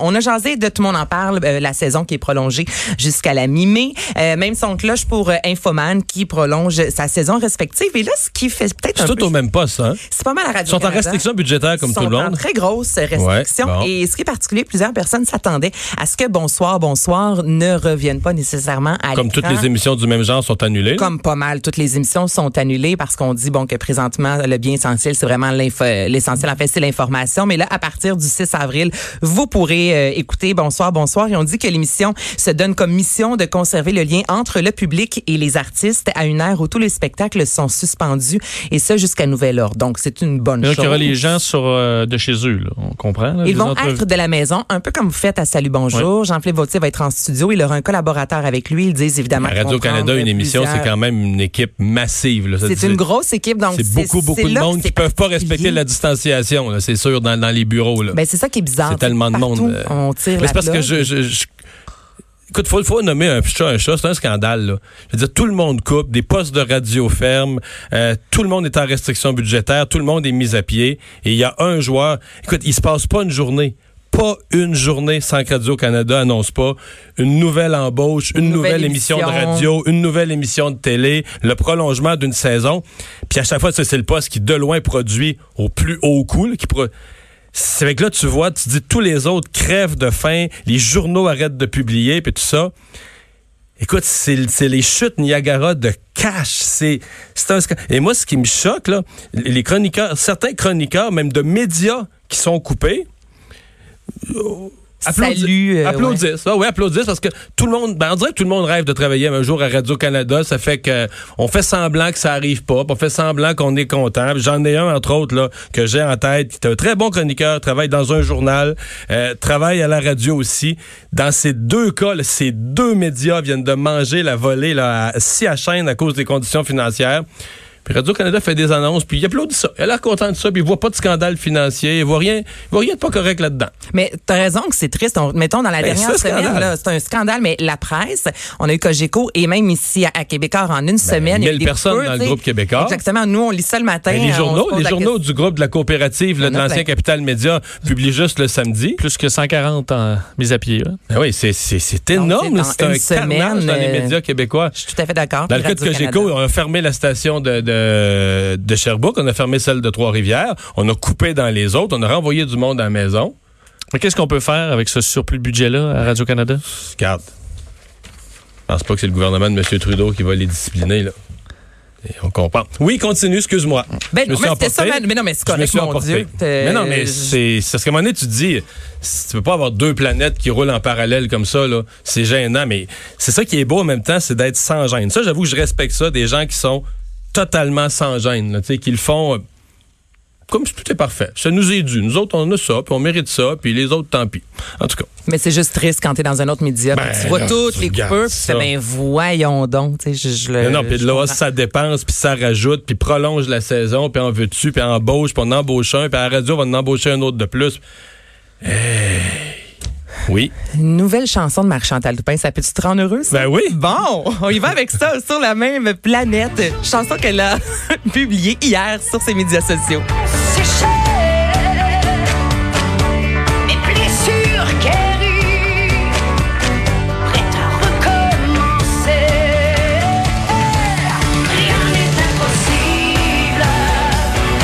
On a jasé de tout le monde en parle, euh, la saison qui est prolongée jusqu'à la mi-mai. Euh, même son cloche pour euh, Infoman qui prolonge sa saison respective. Et là, ce qui fait peut-être un C'est tout peu... au même poste, hein? C'est pas mal à Ils radio sont en restriction budgétaire comme tout le en monde. très grosse restriction. Ouais, bon. Et ce qui est particulier, plusieurs personnes s'attendaient à ce que Bonsoir, Bonsoir ne revienne pas nécessairement à Comme toutes les émissions du même genre sont annulées. Comme pas mal, toutes les émissions sont annulées parce qu'on dit bon que présentement le bien essentiel c'est vraiment l'info- l'essentiel en fait c'est l'information. Mais là à partir du 6 avril vous pourrez euh, écouter Bonsoir Bonsoir et on dit que l'émission se donne comme mission de conserver le lien entre le public et les artistes à une ère où tous les spectacles sont suspendus et ça jusqu'à nouvel ordre. Donc c'est une bonne Donc, chose. il y aura les gens sur, euh, de chez eux, là. on comprend. là, Ils vont entrevues. être de la maison, un peu comme vous faites à Salut Bonjour. Jean-Philippe Vautier va être en studio. Il aura un collaborateur avec lui. Ils disent évidemment. À Radio-Canada, une émission, c'est quand même une équipe massive. là. C'est une grosse équipe, donc C'est beaucoup, beaucoup de là monde qui c'est peuvent pas respecter la distanciation, là, c'est sûr, dans, dans les bureaux. Là. Ben, c'est ça qui est bizarre. C'est tellement de monde, euh. On tire Mais la c'est parce que je, je, je- Écoute, faut, faut nommer un chat un chat, c'est un scandale. Là. Je veux dire, tout le monde coupe, des postes de radio ferment, euh, tout le monde est en restriction budgétaire, tout le monde est mis à pied, et il y a un joueur. Écoute, il se passe pas une journée, pas une journée sans que Radio-Canada annonce pas une nouvelle embauche, une, Une nouvelle, nouvelle émission de radio, une nouvelle émission de télé, le prolongement d'une saison. Puis à chaque fois, c'est le poste qui, de loin, produit au plus haut coût, qui pro- c'est avec là, tu vois, tu dis tous les autres crèvent de faim, les journaux arrêtent de publier, puis tout ça. Écoute, c'est les chutes Niagara de cash. C'est un Et moi, ce qui me choque, là, les chroniqueurs, certains chroniqueurs, même de médias qui sont coupés, applaudissent. Salut, euh, applaudissent. Ah ouais, applaudissent parce que tout le monde, ben, on dirait que tout le monde rêve de travailler un jour à Radio-Canada. Ça fait que on fait semblant que ça arrive pas, on fait semblant qu'on est content. J'en ai un, entre autres, là, que j'ai en tête, qui est un très bon chroniqueur, travaille dans un journal, euh, travaille à la radio aussi. Dans ces deux cas, là, ces deux médias viennent de manger la volée là, à, si à chaîne à cause des conditions financières. Puis Radio-Canada fait des annonces, puis il applaudit ça. Il a l'air content de ça, puis il voit pas de scandale financier, il voit rien, il voit rien de pas correct là-dedans. Mais t'as raison que c'est triste. On- mettons dans la Ben, dernière semaine, c'est un scandale. Mais la presse, on a eu Cogeco et même ici à, à Québécois en une semaine, il y a eu 1000 des Ben, personnes dans le groupe Québécois. Exactement. Nous, on lit ça le matin. Ben, les se journaux, les journaux du groupe de la coopérative là, de l'ancien. Capital Média publient juste le samedi. Plus que 140 en mise à pied. là. Ben oui, c'est, c'est, c'est Donc, énorme. dans C'est un semaine, carnage dans les euh, médias québécois. Je suis tout à fait d'accord. Dans le cas de. Cogeco, on a fermé la station de, de, de Sherbrooke, on a fermé celle de Trois-Rivières, on a coupé dans les autres, on a renvoyé du monde à la maison. Mais qu'est-ce qu'on peut faire avec ce surplus de budget-là à Radio-Canada? Regarde, je pense pas que c'est le gouvernement de M. Trudeau qui va les discipliner. Là. Et on comprend. Oui, continue, excuse-moi. Ben non, mais c'était ça, emporté. man. Mais non, mais c'est correct, mon emporté. Dieu. Mais non, mais c'est c'est parce qu'à un moment donné, tu te dis, si tu peux pas avoir deux planètes qui roulent en parallèle comme ça, là, c'est gênant. Mais c'est ça qui est beau en même temps, c'est d'être sans gêne. Ça, j'avoue que je respecte ça, des gens qui sont totalement sans gêne, là, tu sais, qui le font euh, comme si tout est parfait. Ça nous est dû. Nous autres, on a ça, puis on mérite ça, puis les autres, tant pis. En tout cas. Mais c'est juste triste quand t'es dans un autre média. Ben, tu vois là, toutes tu les coupures, puis tu ben voyons donc. Tu sais, je, je le- non, non, puis là, ça dépense, puis ça rajoute, puis prolonge la saison, puis on veut dessus, puis on embauche, puis on embauche un, puis à la radio, on va en embaucher un autre de plus. Hey. Oui. Une nouvelle chanson de Marc-Chantal Toupin, ça peut-tu te rendre heureux, ça? Ben oui. Bon, on y va avec ça, sur la même planète. Chanson qu'elle a publiée hier sur ses médias sociaux. C'est cher